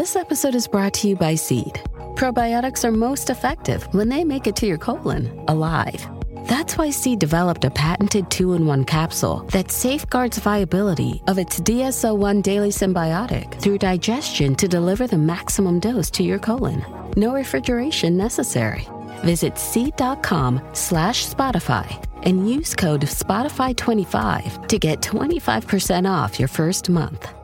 This episode is brought to you by Seed. Probiotics are most effective when they make it to your colon alive. That's why Seed developed a patented two in one capsule that safeguards viability of its DSO1 daily symbiotic through digestion to deliver the maximum dose to your colon. No refrigeration necessary. Visit seed.com slash Spotify and use code Spotify25 to get 25% off your first month.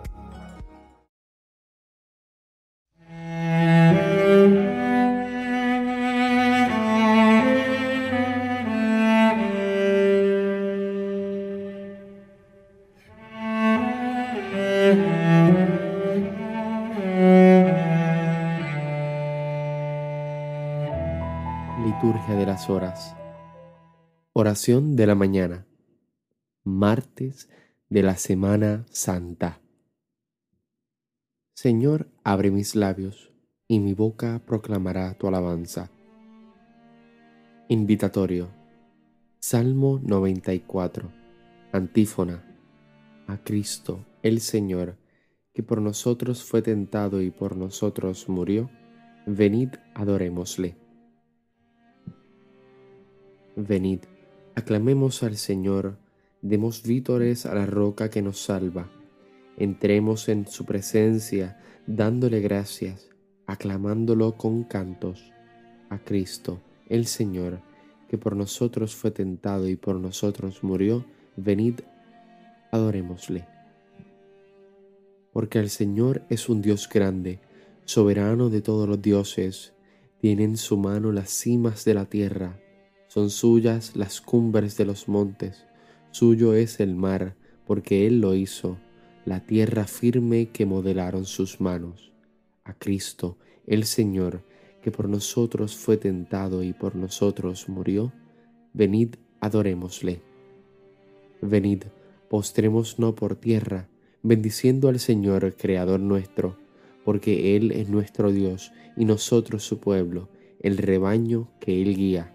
Horas. Oración de la mañana. Martes de la Semana Santa. Señor, abre mis labios, y mi boca proclamará tu alabanza. Invitatorio. Salmo 94. Antífona. A Cristo, el Señor, que por nosotros fue tentado y por nosotros murió, venid adorémosle. Venid, aclamemos al Señor, demos vítores a la roca que nos salva. Entremos en su presencia, dándole gracias, aclamándolo con cantos. A Cristo, el Señor, que por nosotros fue tentado y por nosotros murió, venid, adorémosle. Porque el Señor es un Dios grande, soberano de todos los dioses, tiene en su mano las cimas de la tierra son suyas las cumbres de los montes, suyo es el mar, porque Él lo hizo, la tierra firme que modelaron sus manos. A Cristo, el Señor, que por nosotros fue tentado y por nosotros murió, venid, adorémosle. Venid, postremos no por tierra, bendiciendo al Señor, Creador nuestro, porque Él es nuestro Dios y nosotros su pueblo, el rebaño que Él guía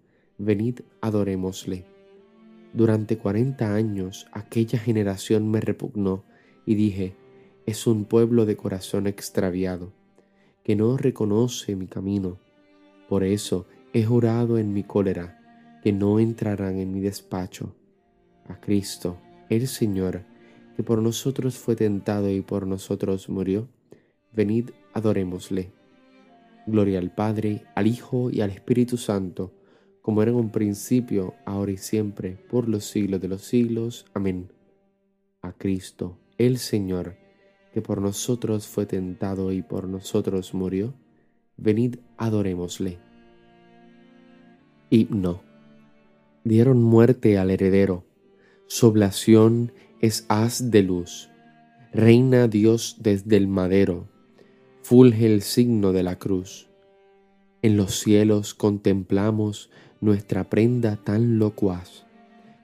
venid adorémosle. Durante cuarenta años aquella generación me repugnó y dije, es un pueblo de corazón extraviado, que no reconoce mi camino. Por eso he jurado en mi cólera que no entrarán en mi despacho. A Cristo, el Señor, que por nosotros fue tentado y por nosotros murió, venid adorémosle. Gloria al Padre, al Hijo y al Espíritu Santo, como era en un principio, ahora y siempre, por los siglos de los siglos. Amén. A Cristo, el Señor, que por nosotros fue tentado y por nosotros murió, venid adorémosle. Himno. Dieron muerte al heredero, su oblación es haz de luz. Reina Dios desde el madero, fulge el signo de la cruz. En los cielos contemplamos nuestra prenda tan locuaz,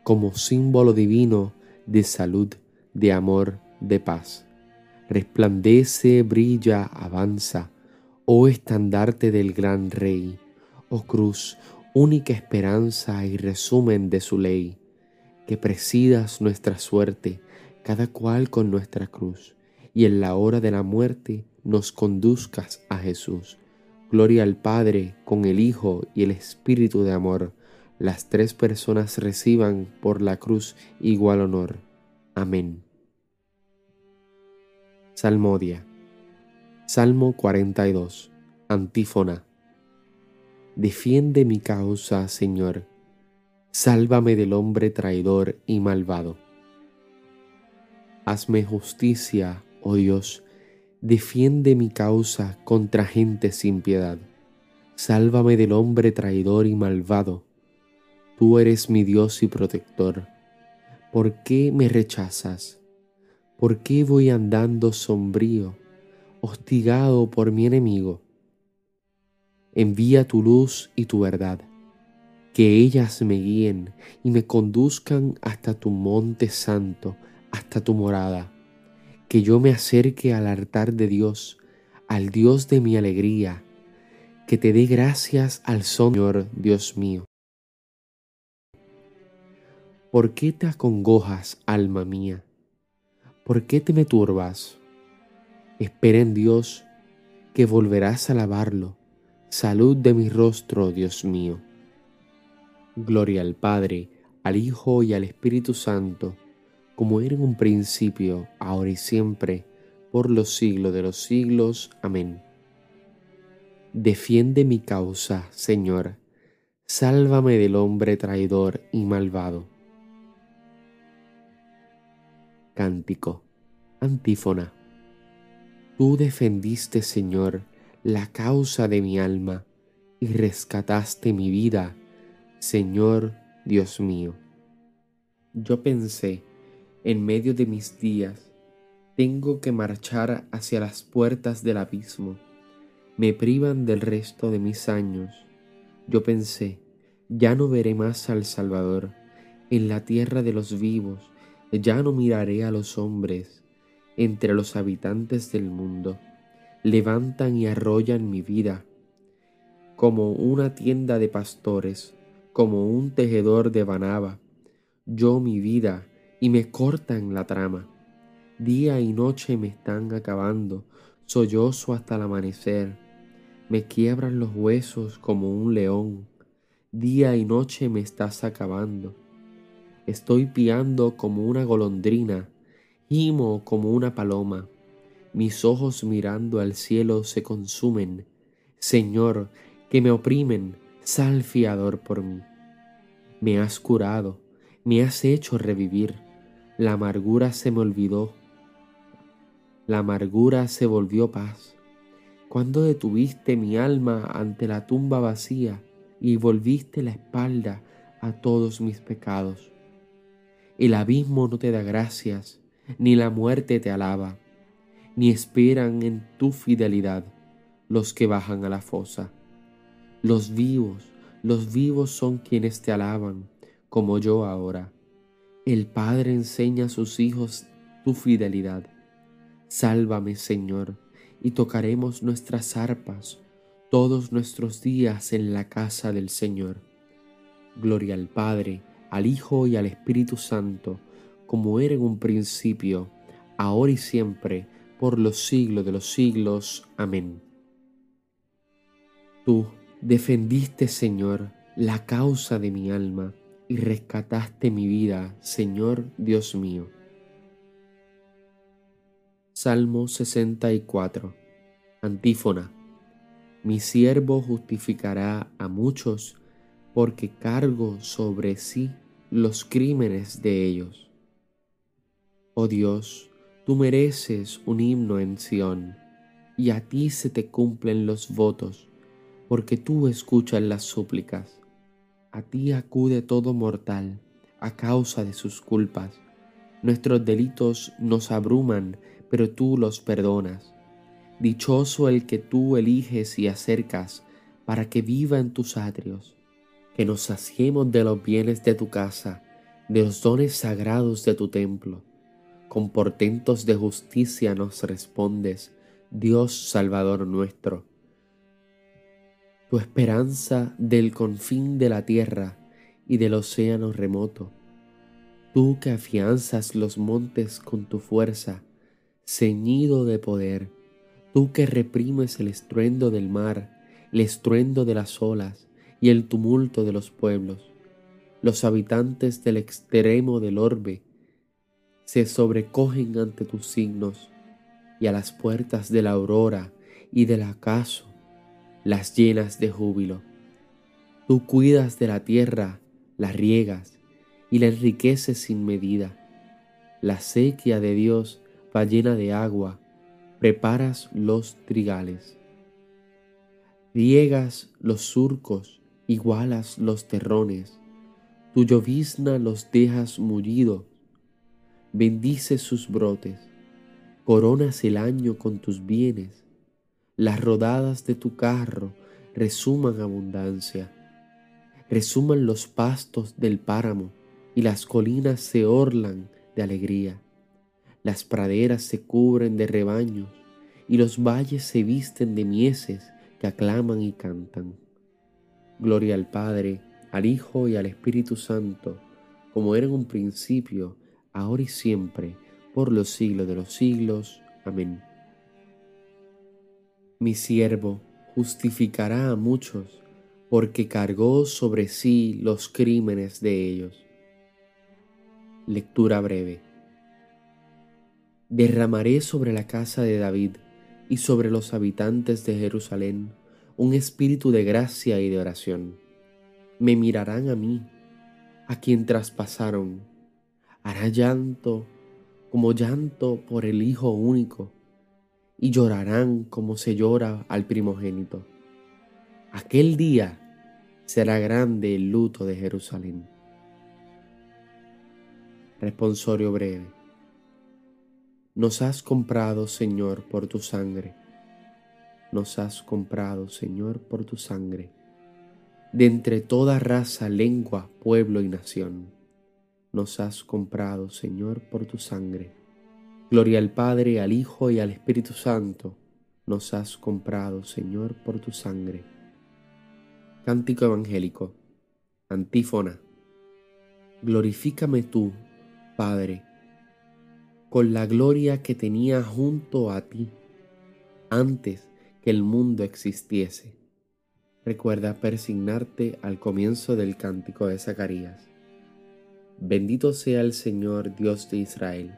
como símbolo divino de salud, de amor, de paz. Resplandece, brilla, avanza, oh estandarte del gran Rey, oh cruz, única esperanza y resumen de su ley, que presidas nuestra suerte, cada cual con nuestra cruz, y en la hora de la muerte nos conduzcas a Jesús Gloria al Padre, con el Hijo y el Espíritu de amor. Las tres personas reciban por la cruz igual honor. Amén. Salmodia. Salmo 42. Antífona. Defiende mi causa, Señor. Sálvame del hombre traidor y malvado. Hazme justicia, oh Dios, defiende mi causa contra gente sin piedad. Sálvame del hombre traidor y malvado. Tú eres mi Dios y protector. ¿Por qué me rechazas? ¿Por qué voy andando sombrío, hostigado por mi enemigo? Envía tu luz y tu verdad. Que ellas me guíen y me conduzcan hasta tu monte santo, hasta tu morada. Que yo me acerque al altar de Dios, al Dios de mi alegría. Que te dé gracias al Señor, Dios mío. ¿Por qué te acongojas, alma mía? ¿Por qué te me turbas? Espera en Dios, que volverás a alabarlo. Salud de mi rostro, Dios mío. Gloria al Padre, al Hijo y al Espíritu Santo, como era en un principio, ahora y siempre, por los siglos de los siglos. Amén. Defiende mi causa, Señor. Sálvame del hombre traidor y malvado Cántico. Antífona. Tú defendiste, Señor, la causa de mi alma y rescataste mi vida, Señor Dios mío. Yo pensé, en medio de mis días, tengo que marchar hacia las puertas del abismo. Me privan del resto de mis años. Yo pensé, ya no veré más al Salvador en la tierra de los vivos ya no miraré a los hombres entre los habitantes del mundo. Levantan y arrollan mi vida como una tienda de pastores, como un tejedor de banaba. Yo mi vida y me cortan la trama. Día y noche me están acabando, sollozo hasta el amanecer. Me quiebran los huesos como un león. Día y noche me estás acabando Estoy piando como una golondrina, gimo como una paloma. Mis ojos mirando al cielo se consumen. Señor, que me oprimen, sal fiador por mí. Me has curado, me has hecho revivir. La amargura se me olvidó. La amargura se volvió paz. Cuando detuviste mi alma ante la tumba vacía y volviste la espalda a todos mis pecados. El abismo no te da gracias, ni la muerte te alaba, ni esperan en tu fidelidad los que bajan a la fosa. Los vivos, los vivos son quienes te alaban, como yo ahora. El Padre enseña a sus hijos tu fidelidad. Sálvame, Señor, y tocaremos nuestras arpas todos nuestros días en la casa del Señor. Gloria al Padre, al Hijo y al Espíritu Santo, como era en un principio, ahora y siempre, por los siglos de los siglos. Amén. Tú defendiste, Señor, la causa de mi alma y rescataste mi vida, Señor Dios mío. Salmo 64. Antífona. Mi siervo justificará a muchos porque cargo sobre sí los crímenes de ellos. Oh Dios, tú mereces un himno en Sión, y a ti se te cumplen los votos, porque tú escuchas las súplicas. A ti acude todo mortal a causa de sus culpas. Nuestros delitos nos abruman, pero tú los perdonas. Dichoso el que tú eliges y acercas para que viva en tus atrios que nos saciemos de los bienes de tu casa, de los dones sagrados de tu templo. Con portentos de justicia nos respondes, Dios Salvador nuestro. Tu esperanza del confín de la tierra y del océano remoto. Tú que afianzas los montes con tu fuerza, ceñido de poder. Tú que reprimes el estruendo del mar, el estruendo de las olas y el tumulto de los pueblos. Los habitantes del extremo del orbe se sobrecogen ante tus signos y a las puertas de la aurora y del acaso las llenas de júbilo. Tú cuidas de la tierra, la riegas y la enriqueces sin medida. La sequía de Dios va llena de agua, preparas los trigales. Riegas los surcos igualas los terrones, tu llovizna los dejas mullidos, bendices sus brotes, coronas el año con tus bienes, las rodadas de tu carro resuman abundancia. Resuman los pastos del páramo y las colinas se orlan de alegría. Las praderas se cubren de rebaños y los valles se visten de mieses que aclaman y cantan. Gloria al Padre, al Hijo y al Espíritu Santo, como era en un principio, ahora y siempre, por los siglos de los siglos. Amén. Mi siervo justificará a muchos, porque cargó sobre sí los crímenes de ellos. Lectura breve derramaré sobre la casa de David y sobre los habitantes de Jerusalén un espíritu de gracia y de oración. Me mirarán a mí, a quien traspasaron. Hará llanto como llanto por el Hijo único, y llorarán como se llora al primogénito. Aquel día será grande el luto de Jerusalén. Responsorio breve. Nos has comprado, Señor, por tu sangre. Nos has comprado, Señor, por tu sangre. De entre toda raza, lengua, pueblo y nación. Nos has comprado, Señor, por tu sangre. Gloria al Padre, al Hijo y al Espíritu Santo. Nos has comprado, Señor, por tu sangre. Cántico Evangélico. Antífona. Glorifícame tú, Padre con la gloria que tenía junto a ti antes que el mundo existiese. Recuerda persignarte al comienzo del cántico de Zacarías. Bendito sea el Señor Dios de Israel,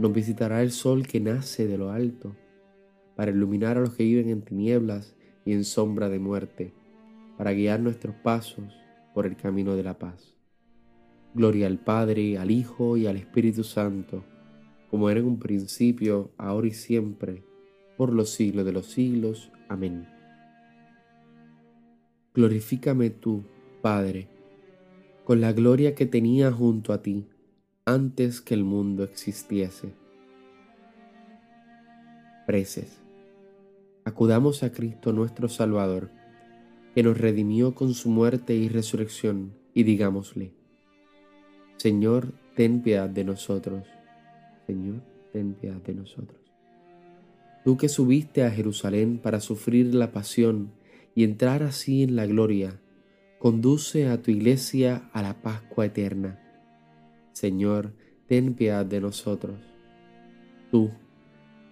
nos visitará el sol que nace de lo alto, para iluminar a los que viven en tinieblas y en sombra de muerte, para guiar nuestros pasos por el camino de la paz. Gloria al Padre, al Hijo y al Espíritu Santo, como era en un principio, ahora y siempre, por los siglos de los siglos. Amén. Glorifícame tú, Padre, con la gloria que tenía junto a ti antes que el mundo existiese. Preces. Acudamos a Cristo nuestro Salvador, que nos redimió con su muerte y resurrección, y digámosle, Señor, ten piedad de nosotros. Señor, ten piedad de nosotros. Tú que subiste a Jerusalén para sufrir la pasión y entrar así en la gloria, conduce a tu iglesia a la Pascua eterna. Señor, ten piedad de nosotros. Tú,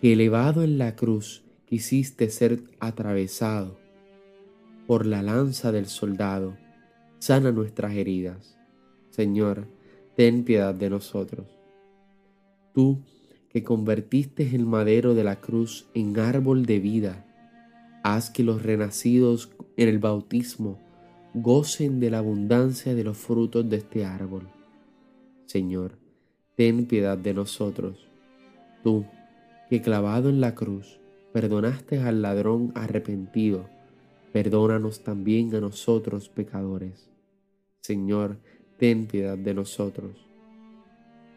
que elevado en la cruz quisiste ser atravesado por la lanza del soldado, sana nuestras heridas. Señor, ten piedad de nosotros. Tú que convertiste el madero de la cruz en árbol de vida, haz que los renacidos en el bautismo gocen de la abundancia de los frutos de este árbol. Señor, ten piedad de nosotros. Tú, que clavado en la cruz, perdonaste al ladrón arrepentido, perdónanos también a nosotros pecadores. Señor, ten piedad de nosotros.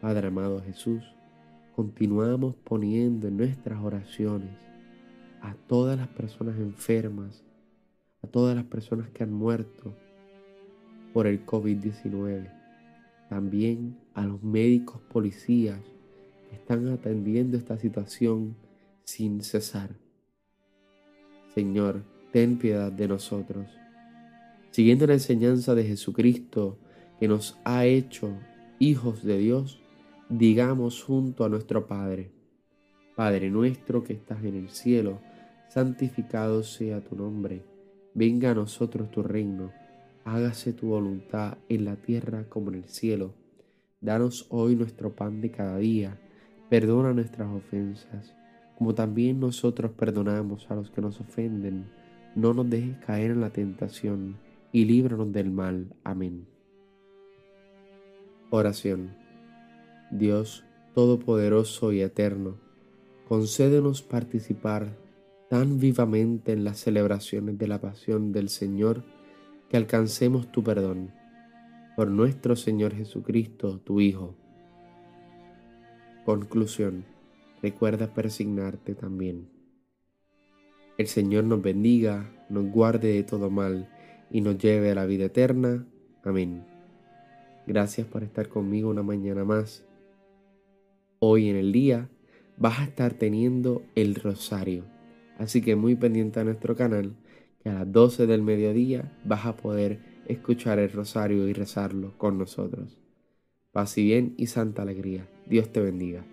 Padre amado Jesús, continuamos poniendo en nuestras oraciones a todas las personas enfermas, a todas las personas que han muerto por el COVID-19, también a los médicos policías que están atendiendo esta situación sin cesar. Señor, ten piedad de nosotros. Siguiendo la enseñanza de Jesucristo que nos ha hecho hijos de Dios, digamos junto a nuestro Padre, Padre nuestro que estás en el cielo, santificado sea tu nombre, venga a nosotros tu reino, hágase tu voluntad en la tierra como en el cielo. Danos hoy nuestro pan de cada día, perdona nuestras ofensas, como también nosotros perdonamos a los que nos ofenden. No nos dejes caer en la tentación, y líbranos del mal. Amén. Oración. Dios Todopoderoso y Eterno, concédenos participar tan vivamente en las celebraciones de la pasión del Señor que alcancemos tu perdón. Por nuestro Señor Jesucristo, tu Hijo. Conclusión. Recuerda persignarte también. El Señor nos bendiga, nos guarde de todo mal y nos lleve a la vida eterna. Amén. Gracias por estar conmigo una mañana más. Hoy en el día vas a estar teniendo el rosario. Así que muy pendiente a nuestro canal, que a las 12 del mediodía vas a poder escuchar el rosario y rezarlo con nosotros. Paz y bien y santa alegría. Dios te bendiga.